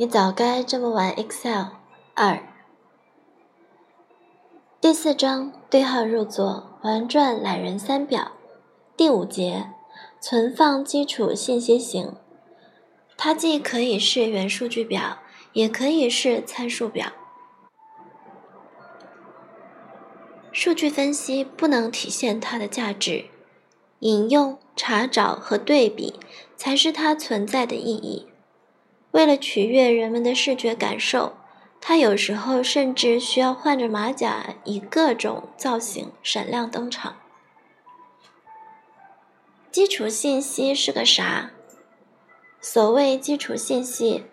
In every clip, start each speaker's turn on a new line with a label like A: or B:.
A: 你早该这么玩 Excel。二，第四章对号入座，玩转懒人三表，第五节存放基础信息型。它既可以是元数据表，也可以是参数表。数据分析不能体现它的价值，引用、查找和对比才是它存在的意义。为了取悦人们的视觉感受，它有时候甚至需要换着马甲，以各种造型闪亮登场。基础信息是个啥？所谓基础信息，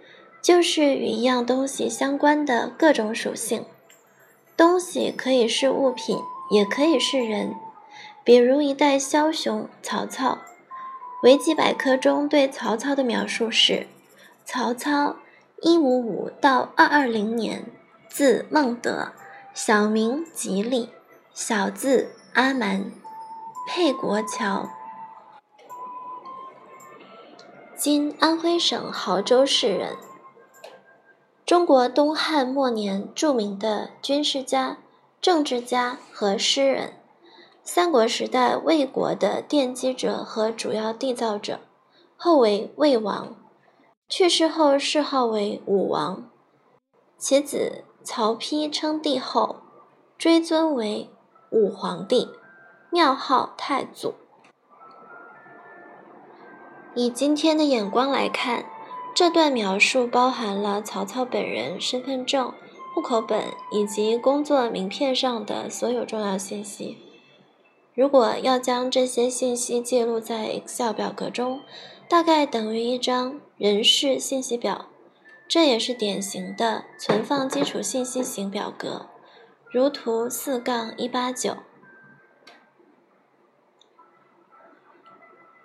A: 就是与一样东西相关的各种属性。东西可以是物品，也可以是人。比如一代枭雄曹操，维基百科中对曹操的描述是。曹操，一五五到二二零年，字孟德，小名吉利，小字阿瞒，沛国谯，今安徽省亳州市人。中国东汉末年著名的军事家、政治家和诗人，三国时代魏国的奠基者和主要缔造者，后为魏王。去世后谥号为武王，其子曹丕称帝后，追尊为武皇帝，庙号太祖。以今天的眼光来看，这段描述包含了曹操本人身份证、户口本以及工作名片上的所有重要信息。如果要将这些信息记录在 Excel 表格中，大概等于一张人事信息表，这也是典型的存放基础信息型表格，如图四杠一八九。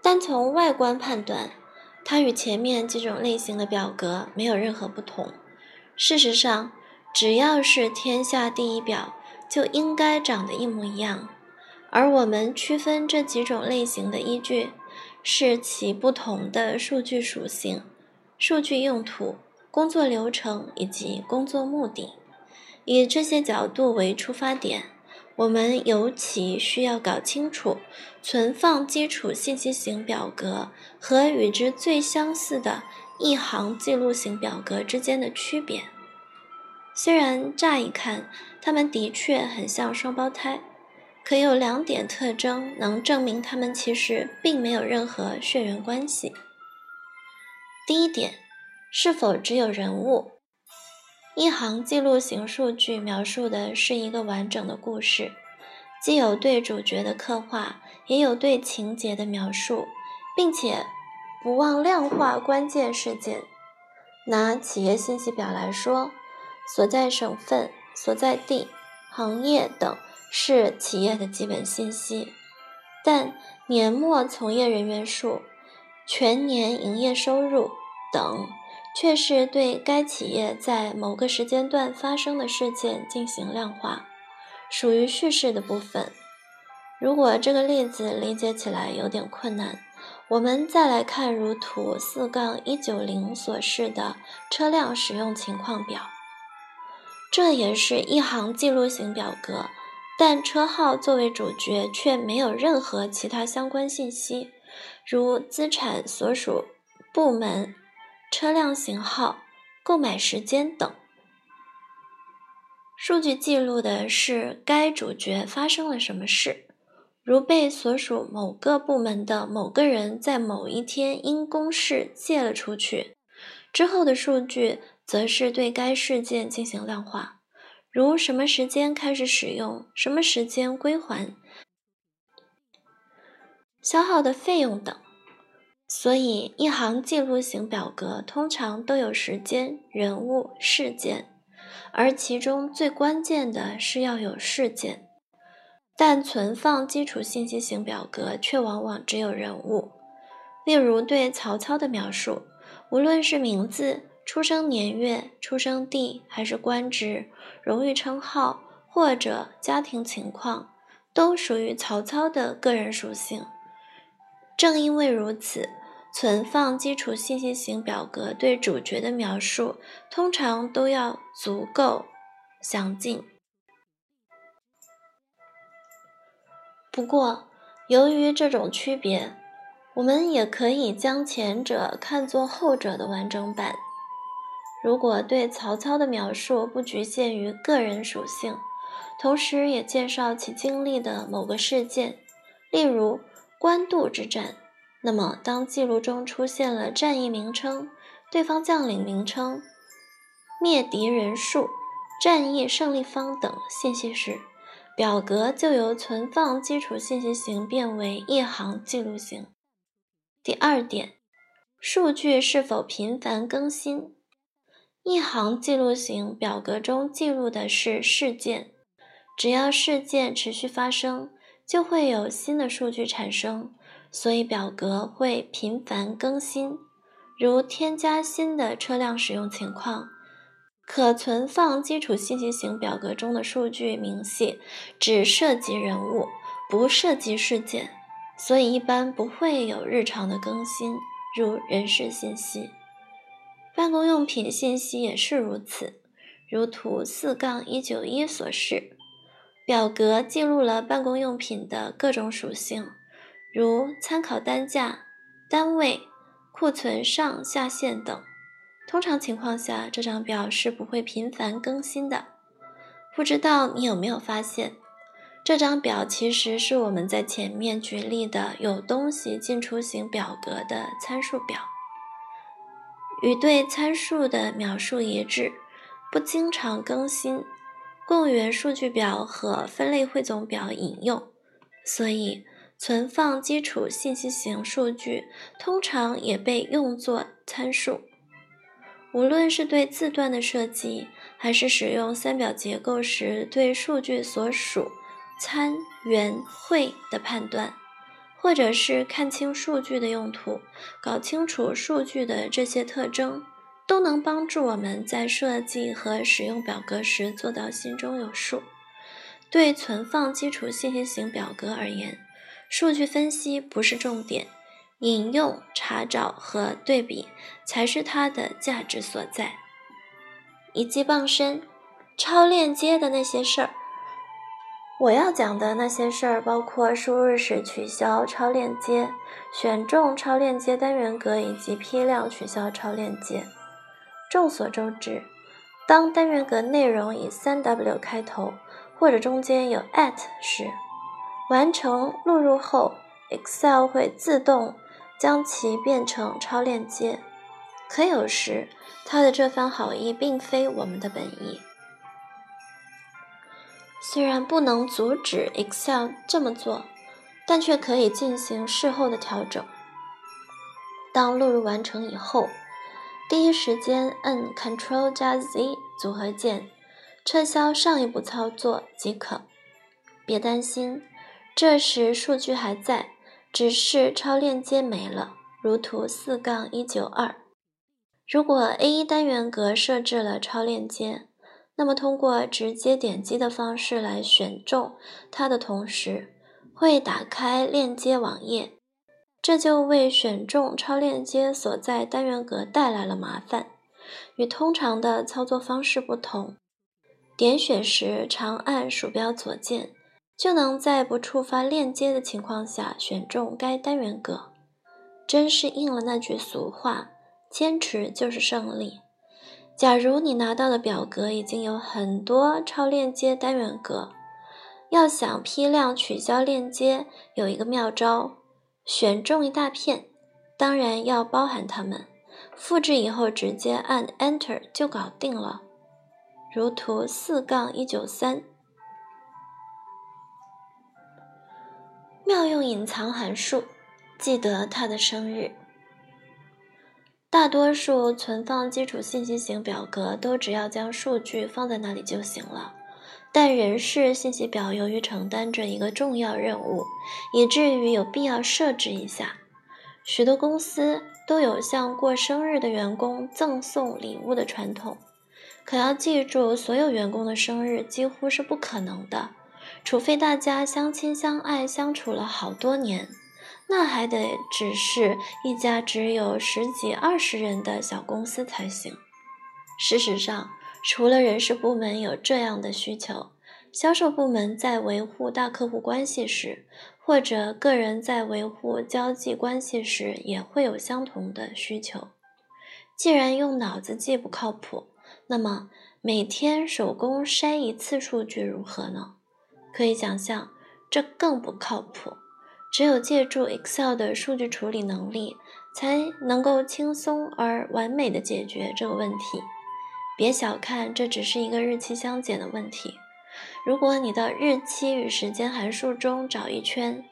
A: 单从外观判断，它与前面几种类型的表格没有任何不同。事实上，只要是天下第一表，就应该长得一模一样。而我们区分这几种类型的依据。是其不同的数据属性、数据用途、工作流程以及工作目的。以这些角度为出发点，我们尤其需要搞清楚存放基础信息型表格和与之最相似的一行记录型表格之间的区别。虽然乍一看，它们的确很像双胞胎。可有两点特征能证明它们其实并没有任何血缘关系。第一点，是否只有人物？一行记录型数据描述的是一个完整的故事，既有对主角的刻画，也有对情节的描述，并且不忘量化关键事件。拿企业信息表来说，所在省份、所在地、行业等。是企业的基本信息，但年末从业人员数、全年营业收入等却是对该企业在某个时间段发生的事件进行量化，属于叙事的部分。如果这个例子理解起来有点困难，我们再来看如图四杠一九零所示的车辆使用情况表，这也是一行记录型表格。但车号作为主角，却没有任何其他相关信息，如资产所属部门、车辆型号、购买时间等。数据记录的是该主角发生了什么事，如被所属某个部门的某个人在某一天因公事借了出去。之后的数据则是对该事件进行量化。如什么时间开始使用，什么时间归还，消耗的费用等。所以，一行记录型表格通常都有时间、人物、事件，而其中最关键的是要有事件。但存放基础信息型表格却往往只有人物。例如，对曹操的描述，无论是名字。出生年月、出生地还是官职、荣誉称号或者家庭情况，都属于曹操的个人属性。正因为如此，存放基础信息型表格对主角的描述通常都要足够详尽。不过，由于这种区别，我们也可以将前者看作后者的完整版。如果对曹操的描述不局限于个人属性，同时也介绍其经历的某个事件，例如官渡之战。那么，当记录中出现了战役名称、对方将领名称、灭敌人数、战役胜利方等信息时，表格就由存放基础信息型变为一行记录型。第二点，数据是否频繁更新？一行记录型表格中记录的是事件，只要事件持续发生，就会有新的数据产生。所以表格会频繁更新，如添加新的车辆使用情况。可存放基础信息型表格中的数据明细只涉及人物，不涉及事件，所以一般不会有日常的更新，如人事信息。办公用品信息也是如此，如图四杠一九一所示，表格记录了办公用品的各种属性。如参考单价、单位、库存上下限等。通常情况下，这张表是不会频繁更新的。不知道你有没有发现，这张表其实是我们在前面举例的有东西进出型表格的参数表，与对参数的描述一致，不经常更新，供源数据表和分类汇总表引用，所以。存放基础信息型数据通常也被用作参数。无论是对字段的设计，还是使用三表结构时对数据所属参、元、会的判断，或者是看清数据的用途，搞清楚数据的这些特征，都能帮助我们在设计和使用表格时做到心中有数。对存放基础信息型表格而言，数据分析不是重点，引用、查找和对比才是它的价值所在。一记傍身，超链接的那些事儿。我要讲的那些事儿，包括输入时取消超链接、选中超链接单元格以及批量取消超链接。众所周知，当单元格内容以三 W 开头，或者中间有 at 时，完成录入后，Excel 会自动将其变成超链接。可有时，它的这番好意并非我们的本意。虽然不能阻止 Excel 这么做，但却可以进行事后的调整。当录入完成以后，第一时间按 Ctrl 加 Z 组合键，撤销上一步操作即可。别担心。这时数据还在，只是超链接没了，如图四杠一九二。如果 A1 单元格设置了超链接，那么通过直接点击的方式来选中它的同时，会打开链接网页，这就为选中超链接所在单元格带来了麻烦。与通常的操作方式不同，点选时长按鼠标左键。就能在不触发链接的情况下选中该单元格，真是应了那句俗话：“坚持就是胜利。”假如你拿到的表格已经有很多超链接单元格，要想批量取消链接，有一个妙招：选中一大片，当然要包含它们，复制以后直接按 Enter 就搞定了。如图四杠一九三。妙用隐藏函数，记得他的生日。大多数存放基础信息型表格都只要将数据放在那里就行了，但人事信息表由于承担着一个重要任务，以至于有必要设置一下。许多公司都有向过生日的员工赠送礼物的传统，可要记住，所有员工的生日几乎是不可能的。除非大家相亲相爱相处了好多年，那还得只是一家只有十几二十人的小公司才行。事实上，除了人事部门有这样的需求，销售部门在维护大客户关系时，或者个人在维护交际关系时，也会有相同的需求。既然用脑子记不靠谱，那么每天手工筛一次数据如何呢？可以想象，这更不靠谱。只有借助 Excel 的数据处理能力，才能够轻松而完美的解决这个问题。别小看，这只是一个日期相减的问题。如果你到日期与时间函数中找一圈，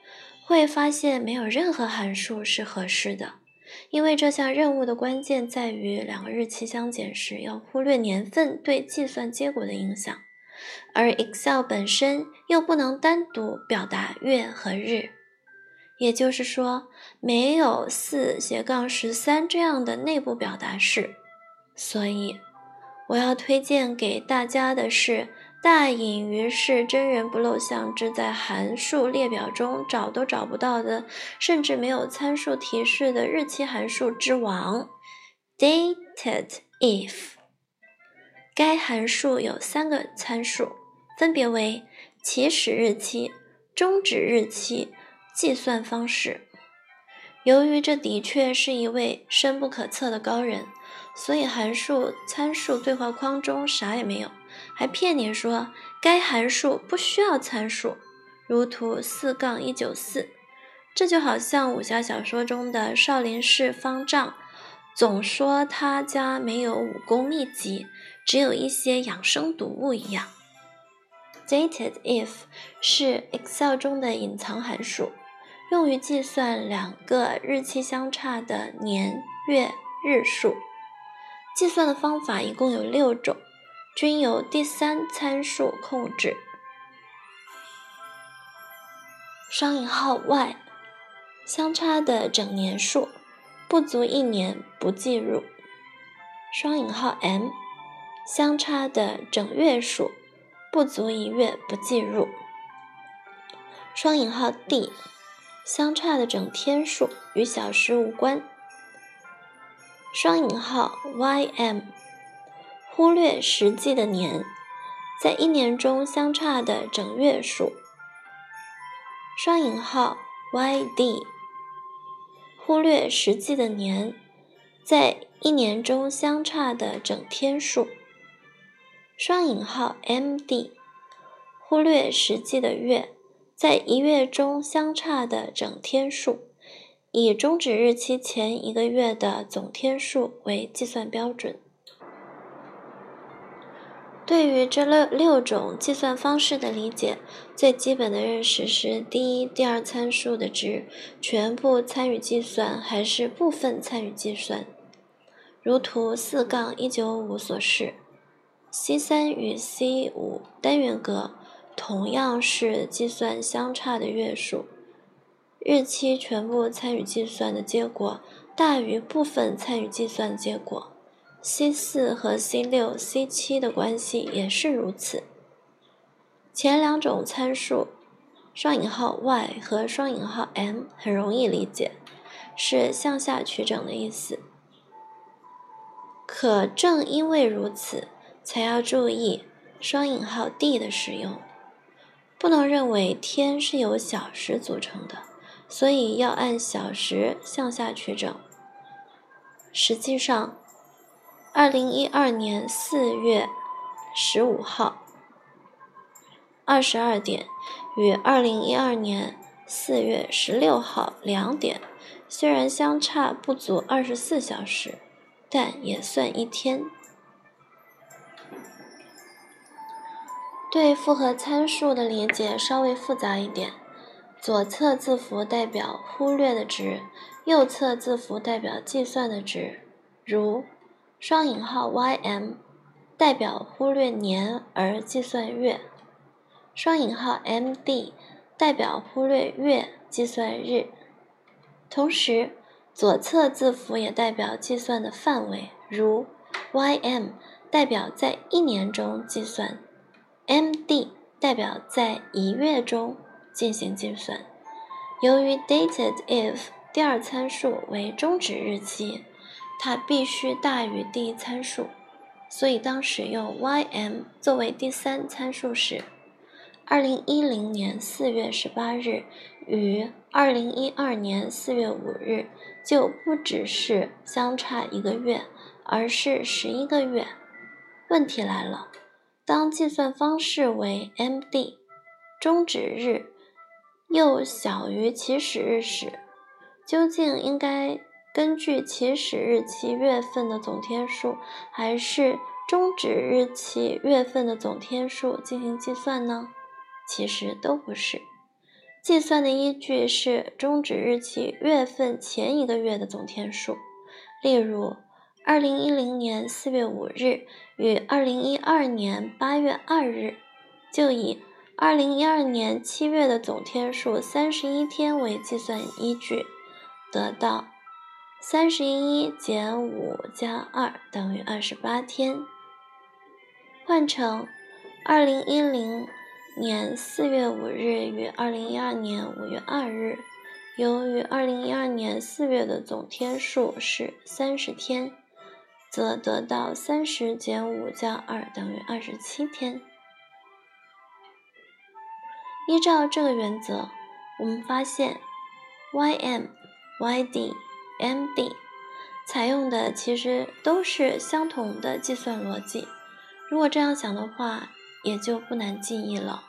A: 会发现没有任何函数是合适的，因为这项任务的关键在于两个日期相减时要忽略年份对计算结果的影响，而 Excel 本身又不能单独表达月和日，也就是说，没有四斜杠十三这样的内部表达式，所以。我要推荐给大家的是大隐于市真人不露相之在函数列表中找都找不到的，甚至没有参数提示的日期函数之王 dateDif。该函数有三个参数，分别为起始日期、终止日期、计算方式。由于这的确是一位深不可测的高人。所以函数参数对话框中啥也没有，还骗你说该函数不需要参数，如图四杠一九四。这就好像武侠小说中的少林寺方丈，总说他家没有武功秘籍，只有一些养生读物一样。dateDif 是 Excel 中的隐藏函数，用于计算两个日期相差的年月日数。计算的方法一共有六种，均由第三参数控制。双引号 y 相差的整年数不足一年不计入。双引号 m 相差的整月数不足一月不计入。双引号 d 相差的整天数与小时无关。双引号 ym 忽略实际的年，在一年中相差的整月数。双引号 yd 忽略实际的年，在一年中相差的整天数。双引号 md 忽略实际的月，在一月中相差的整天数。以终止日期前一个月的总天数为计算标准。对于这六六种计算方式的理解，最基本的认识是：第一、第二参数的值全部参与计算还是部分参与计算。如图四杠一九五所示，C 三与 C 五单元格同样是计算相差的月数。日期全部参与计算的结果大于部分参与计算结果，C 四和 C 六、C 七的关系也是如此。前两种参数双引号 y 和双引号 m 很容易理解，是向下取整的意思。可正因为如此，才要注意双引号 d 的使用，不能认为天是由小时组成的。所以要按小时向下取整。实际上，二零一二年四月十五号二十二点与二零一二年四月十六号两点，虽然相差不足二十四小时，但也算一天。对复合参数的理解稍微复杂一点。左侧字符代表忽略的值，右侧字符代表计算的值。如双引号 ym 代表忽略年而计算月，双引号 md 代表忽略月计算日。同时，左侧字符也代表计算的范围，如 ym 代表在一年中计算，md 代表在一月中。进行计算，由于 dated if 第二参数为终止日期，它必须大于第一参数，所以当使用 ym 作为第三参数时，二零一零年四月十八日与二零一二年四月五日就不只是相差一个月，而是十一个月。问题来了，当计算方式为 MD，终止日又小于起始日时，究竟应该根据起始日期月份的总天数，还是终止日期月份的总天数进行计算呢？其实都不是，计算的依据是终止日期月份前一个月的总天数。例如，二零一零年四月五日与二零一二年八月二日，就以二零一二年七月的总天数三十一天为计算依据，得到三十一减五加二等于二十八天。换成二零一零。年四月五日与二零一二年五月二日，由于二零一二年四月的总天数是三十天，则得到三十减五加二等于二十七天。依照这个原则，我们发现 ym、yd、md 采用的其实都是相同的计算逻辑。如果这样想的话，也就不难记忆了。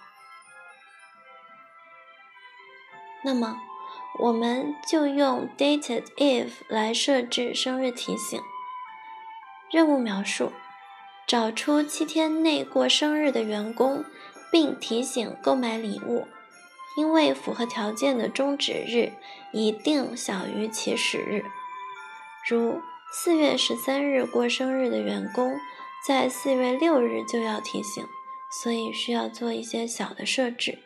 A: 那么，我们就用 dated if 来设置生日提醒。任务描述：找出七天内过生日的员工，并提醒购买礼物。因为符合条件的终止日一定小于起始日。如四月十三日过生日的员工，在四月六日就要提醒。所以需要做一些小的设置，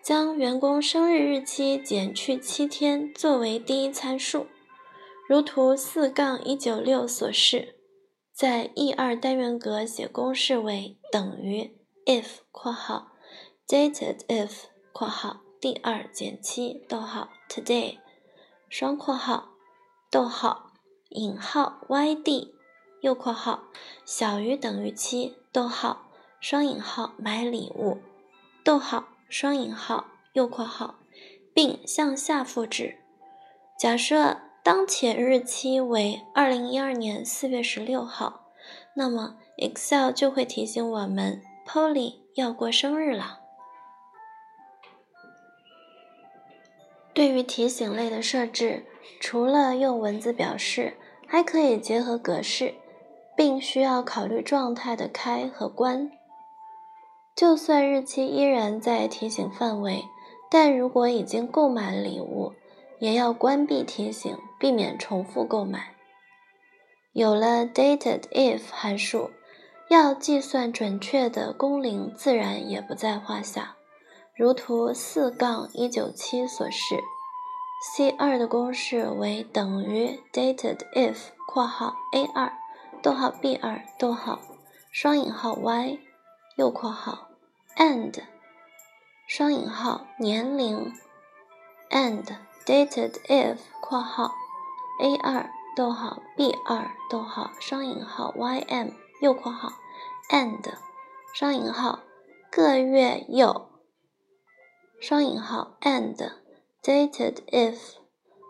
A: 将员工生日日期减去七天作为第一参数，如图四杠一九六所示，在 E 二单元格写公式为等于 if（ 括号 dated if（ 括号第二减七逗号 today） 双括号逗号引号 yd。右括号小于等于七，逗号双引号买礼物，逗号双引号右括号，并向下复制。假设当前日期为二零一二年四月十六号，那么 Excel 就会提醒我们 Polly 要过生日了。对于提醒类的设置，除了用文字表示，还可以结合格式。并需要考虑状态的开和关。就算日期依然在提醒范围，但如果已经购买了礼物，也要关闭提醒，避免重复购买。有了 dated if 函数，要计算准确的工龄自然也不在话下。如图四杠一九七所示，C 二的公式为等于 dated if（ 括号 A 二）。逗号 b 二逗号双引号 y 右括号 and 双引号年龄 and dated if 括号 a 二逗号 b 二逗号双引号 ym 右括号 and 双引号个月有。双引号 and dated if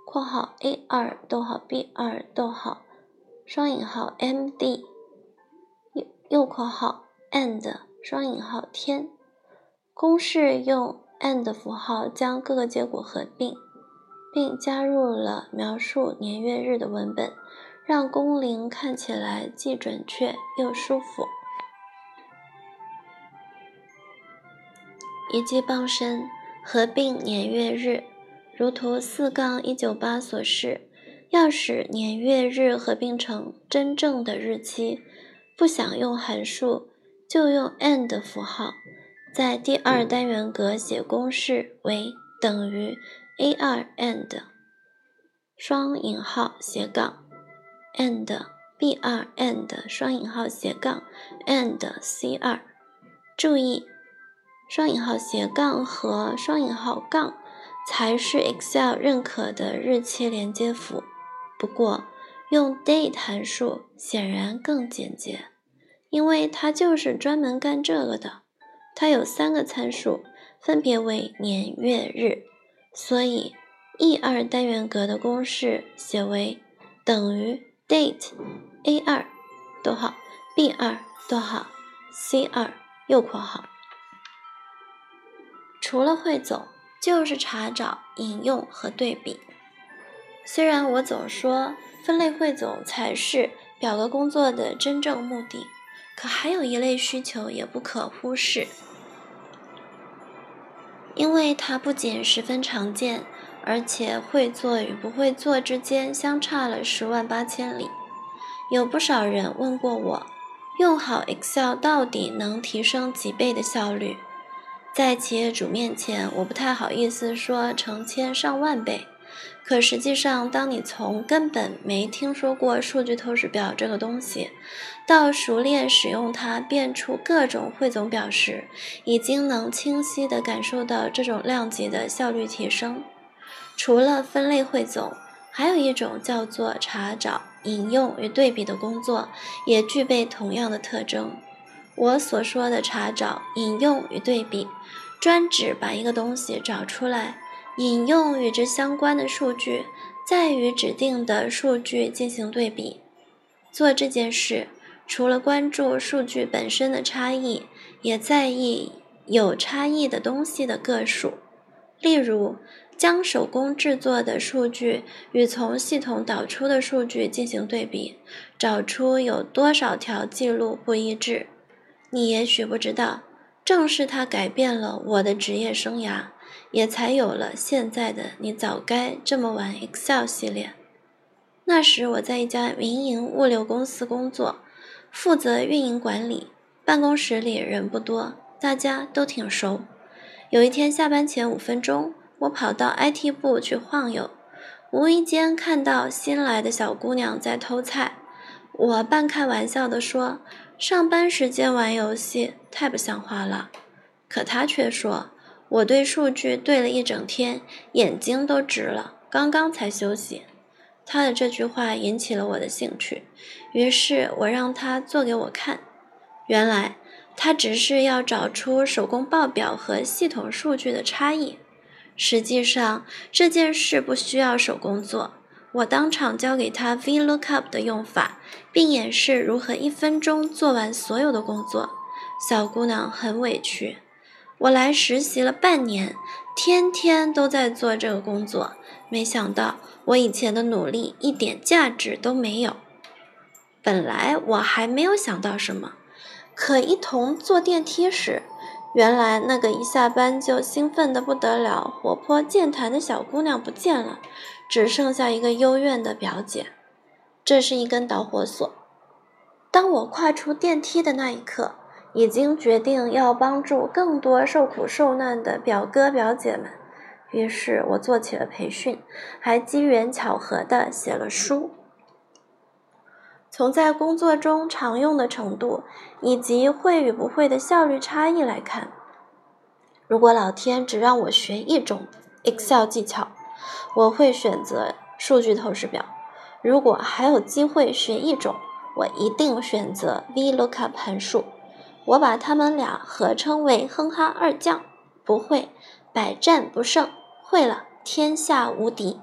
A: 括号 a 二逗号 b 二逗号双引号 M D 右右括号 and 双引号天。公式用 and 符号将各个结果合并，并加入了描述年月日的文本，让工龄看起来既准确又舒服。一记傍身合并年月日，如图四杠一九八所示。要使年月日合并成真正的日期，不想用函数，就用 and 符号，在第二单元格写公式为等于 a 二 and 双引号斜杠 and b 二 and 双引号斜杠 and c 二。注意双引号斜杠和双引号杠才是 Excel 认可的日期连接符。不过，用 date 函数显然更简洁，因为它就是专门干这个的。它有三个参数，分别为年、月、日，所以 E 二单元格的公式写为等于 date A 二逗号 B 二逗号 C 二右括号。除了汇总，就是查找、引用和对比。虽然我总说分类汇总才是表格工作的真正目的。可还有一类需求也不可忽视，因为它不仅十分常见，而且会做与不会做之间相差了十万八千里。有不少人问过我，用好 Excel 到底能提升几倍的效率？在企业主面前，我不太好意思说成千上万倍。可实际上，当你从根本没听说过数据透视表这个东西，到熟练使用它变出各种汇总表时，已经能清晰地感受到这种量级的效率提升。除了分类汇总，还有一种叫做查找、引用与对比的工作，也具备同样的特征。我所说的查找、引用与对比，专指把一个东西找出来。引用与之相关的数据，再与指定的数据进行对比。做这件事，除了关注数据本身的差异，也在意有差异的东西的个数。例如，将手工制作的数据与从系统导出的数据进行对比，找出有多少条记录不一致。你也许不知道，正是它改变了我的职业生涯。也才有了现在的你早该这么玩 Excel 系列。那时我在一家民营物流公司工作，负责运营管理，办公室里人不多，大家都挺熟。有一天下班前五分钟，我跑到 IT 部去晃悠，无意间看到新来的小姑娘在偷菜。我半开玩笑地说：“上班时间玩游戏太不像话了。”可她却说。我对数据对了一整天，眼睛都直了，刚刚才休息。他的这句话引起了我的兴趣，于是我让他做给我看。原来他只是要找出手工报表和系统数据的差异。实际上这件事不需要手工做，我当场教给他 VLOOKUP 的用法，并演示如何一分钟做完所有的工作。小姑娘很委屈。我来实习了半年，天天都在做这个工作，没想到我以前的努力一点价值都没有。本来我还没有想到什么，可一同坐电梯时，原来那个一下班就兴奋的不得了、活泼健谈的小姑娘不见了，只剩下一个幽怨的表姐。这是一根导火索。当我跨出电梯的那一刻。已经决定要帮助更多受苦受难的表哥表姐们，于是我做起了培训，还机缘巧合的写了书。从在工作中常用的程度以及会与不会的效率差异来看，如果老天只让我学一种 Excel 技巧，我会选择数据透视表；如果还有机会学一种，我一定选择 VLOOKUP 函数。我把他们俩合称为“哼哈二将”，不会百战不胜，会了天下无敌。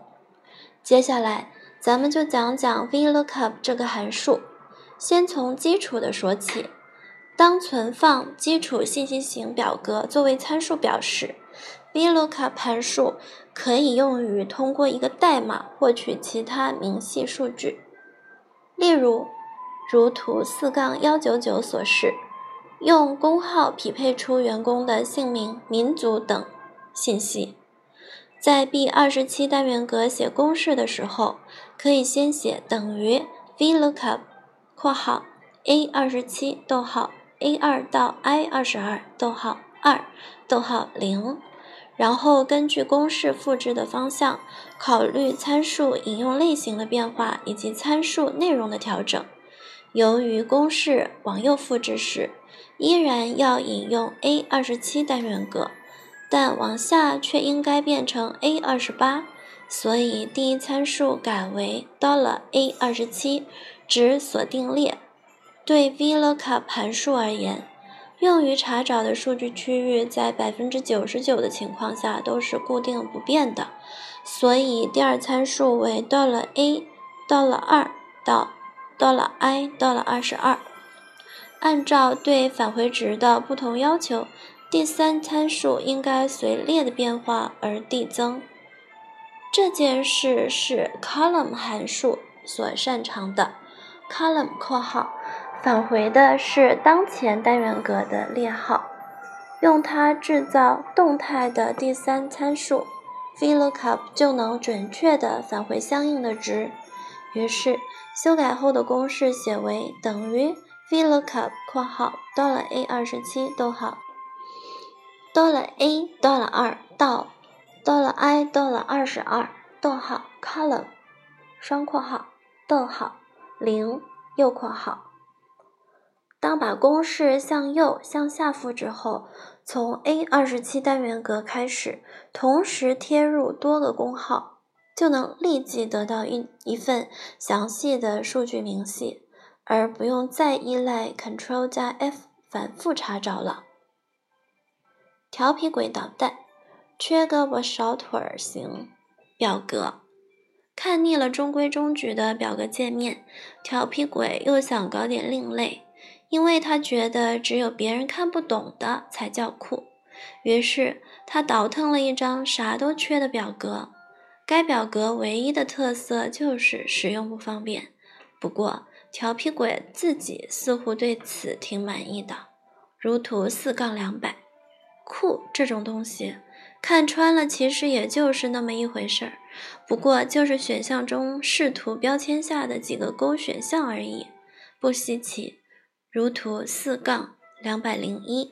A: 接下来，咱们就讲讲 VLOOKUP 这个函数。先从基础的说起。当存放基础信息型表格作为参数表时，VLOOKUP 函数可以用于通过一个代码获取其他明细数据。例如，如图四杠幺九九所示。用工号匹配出员工的姓名、民族等信息。在 B 二十七单元格写公式的时候，可以先写等于 VLOOKUP（ 括号 A 二十七逗号 A 二到 I 二十二逗号二逗号零），然后根据公式复制的方向，考虑参数引用类型的变化以及参数内容的调整。由于公式往右复制时，依然要引用 A 二十七单元格，但往下却应该变成 A 二十八，所以第一参数改为 $a 二十七，值锁定列。对 VLOOKUP 函数而言，用于查找的数据区域在百分之九十九的情况下都是固定不变的，所以第二参数为 $a 到了二到 $i 到了二十二。按照对返回值的不同要求，第三参数应该随列的变化而递增。这件事是 column 函数所擅长的。column（ 括号）返回的是当前单元格的列号，用它制造动态的第三参数 VLOOKUP 就能准确地返回相应的值。于是，修改后的公式写为等于 VLOOKUP（ 括号 $a 二十七逗号 $a 2到，Dollar I，Dollar 二十二逗号 column 双括号逗号零右括号）。当把公式向右向下复制后，从 A 二十七单元格开始，同时贴入多个工号，就能立即得到一一份详细的数据明细，而不用再依赖 Ctrl 加 F 反复查找了。调皮鬼捣蛋，缺胳膊少腿儿型表格，看腻了中规中矩的表格界面，调皮鬼又想搞点另类。因为他觉得只有别人看不懂的才叫酷，于是他倒腾了一张啥都缺的表格。该表格唯一的特色就是使用不方便。不过调皮鬼自己似乎对此挺满意的。如图四杠两百，酷这种东西看穿了，其实也就是那么一回事儿，不过就是选项中视图标签下的几个勾选项而已，不稀奇。如图四杠两百零一。